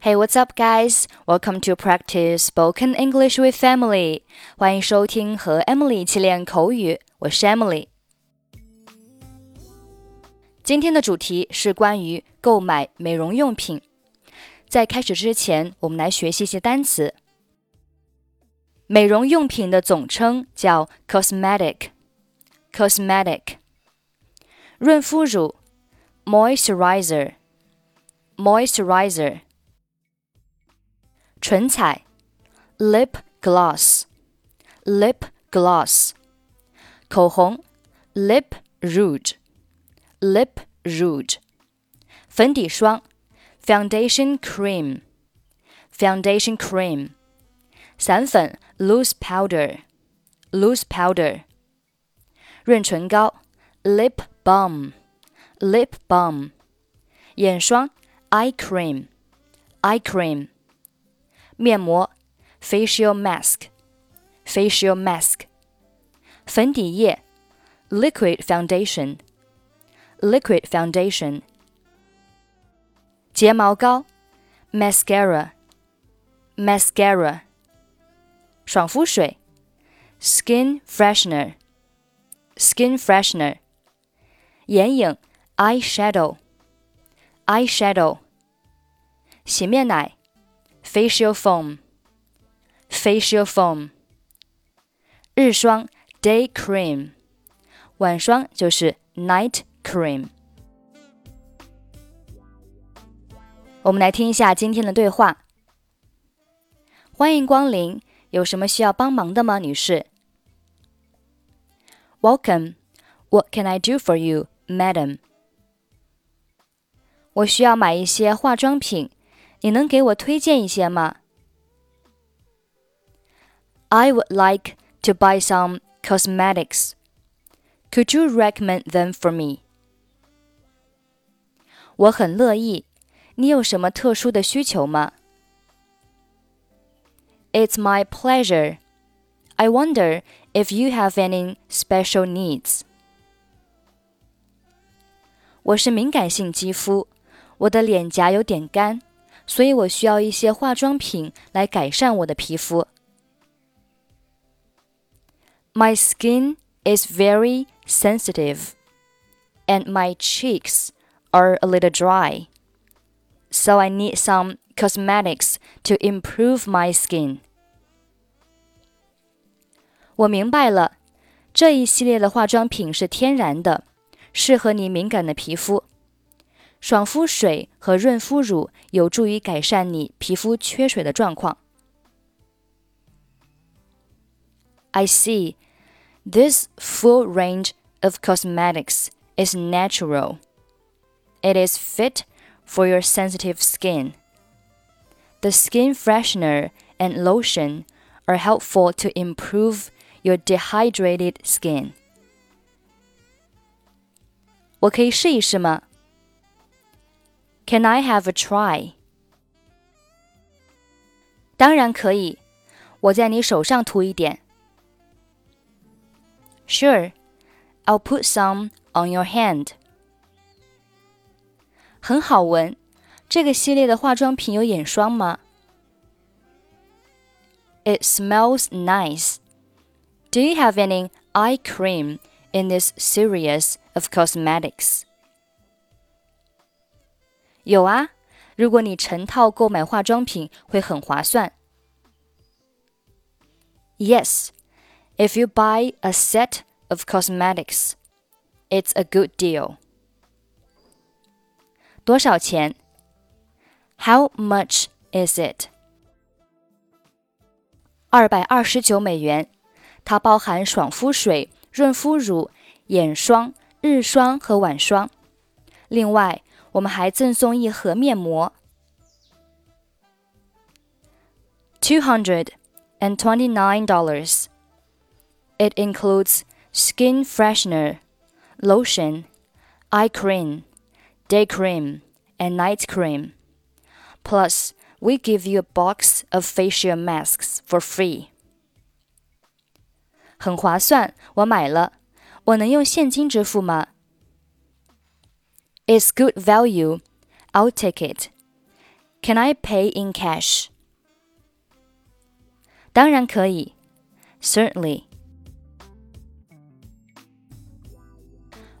Hey, what's up, guys? Welcome to practice spoken English with Emily. 欢迎收听和 Emily 一起练口语。我是 Emily。今天的主题是关于购买美容用品。在开始之前，我们来学习一些单词。美容用品的总称叫 cosmetic，cosmetic。润肤乳 moisturizer，moisturizer。 唇彩，lip gloss，lip gloss，口红，lip rouge，lip rouge，粉底霜，foundation cream，foundation cream，散粉，loose powder，loose powder，润唇膏，lip balm，lip balm，眼霜，eye cream，eye cream。 面膜 facial mask facial mask 粉底液 liquid foundation liquid foundation 睫毛膏 mascara mascara 爽肤水 skin freshener skin freshener 眼影 eyeshadow eyeshadow 洗面奶 Facial foam, facial foam。日霜 day cream，晚霜就是 night cream。我们来听一下今天的对话。欢迎光临，有什么需要帮忙的吗，女士？Welcome. What can I do for you, madam? 我需要买一些化妆品。你能给我推荐一些吗？I would like to buy some cosmetics. Could you recommend them for me? 我很乐意。你有什么特殊的需求吗？It's my pleasure. I wonder if you have any special needs. 我是敏感性肌肤，我的脸颊有点干。 所以我需要一些化妆品来改善我的皮肤。My skin is very sensitive, and my cheeks are a little dry, so I need some cosmetics to improve my skin. 我明白了，这一系列的化妆品是天然的，适合你敏感的皮肤。 爽肤水和润肤乳有助于改善你皮肤缺水的状况。I see. This full range of cosmetics is natural. It is fit for your sensitive skin. The skin freshener and lotion are helpful to improve your dehydrated skin. 我可以试一试吗 ？can I have a try? 当然可以，我在你手上涂一点。Sure, I'll put some on your hand. 很好闻，这个系列的化妆品有眼霜吗？It smells nice. Do you have any eye cream in this series of cosmetics? 有啊，如果你成套购买化妆品，会很划算。Yes, if you buy a set of cosmetics, it's a good deal. 多少钱？How much is it? 二百二十九美元。它包含爽肤水、润肤乳、眼霜、日霜和晚霜。另外， 我们还赠送一盒面膜。Two hundred and twenty-nine dollars. It includes skin freshener, lotion, eye cream, day cream, and night cream. Plus, we give you a box of facial masks for free. 很划算，我买了。我能用现金支付吗 ？it's good value. I'll take it. Can I pay in cash? 当然可以。Certainly.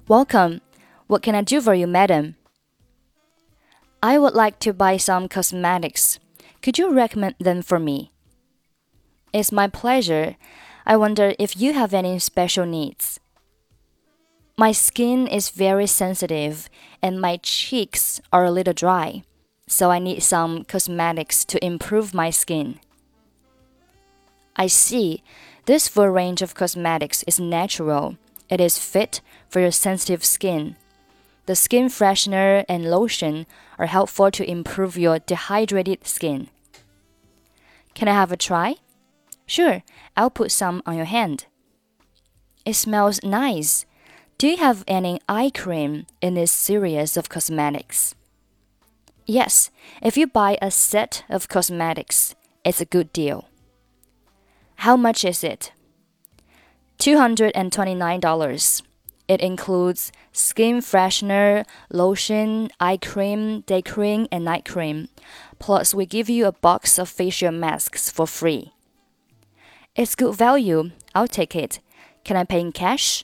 Welcome. What can I do for you, madam? I would like to buy some cosmetics. Could you recommend them for me? It's my pleasure. I wonder if you have any special needs. My skin is very sensitive and my cheeks are a little dry, so I need some cosmetics to improve my skin. I see. This full range of cosmetics is natural. It is fit for your sensitive skin. The skin freshener and lotion are helpful to improve your dehydrated skin. Can I have a try? Sure, I'll put some on your hand. It smells nice. Do you have any eye cream in this series of cosmetics? Yes, if you buy a set of cosmetics, it's a good deal. How much is it? $229. It includes skin freshener, lotion, eye cream, day cream, and night cream. Plus, we give you a box of facial masks for free. It's good value. I'll take it. Can I pay in cash?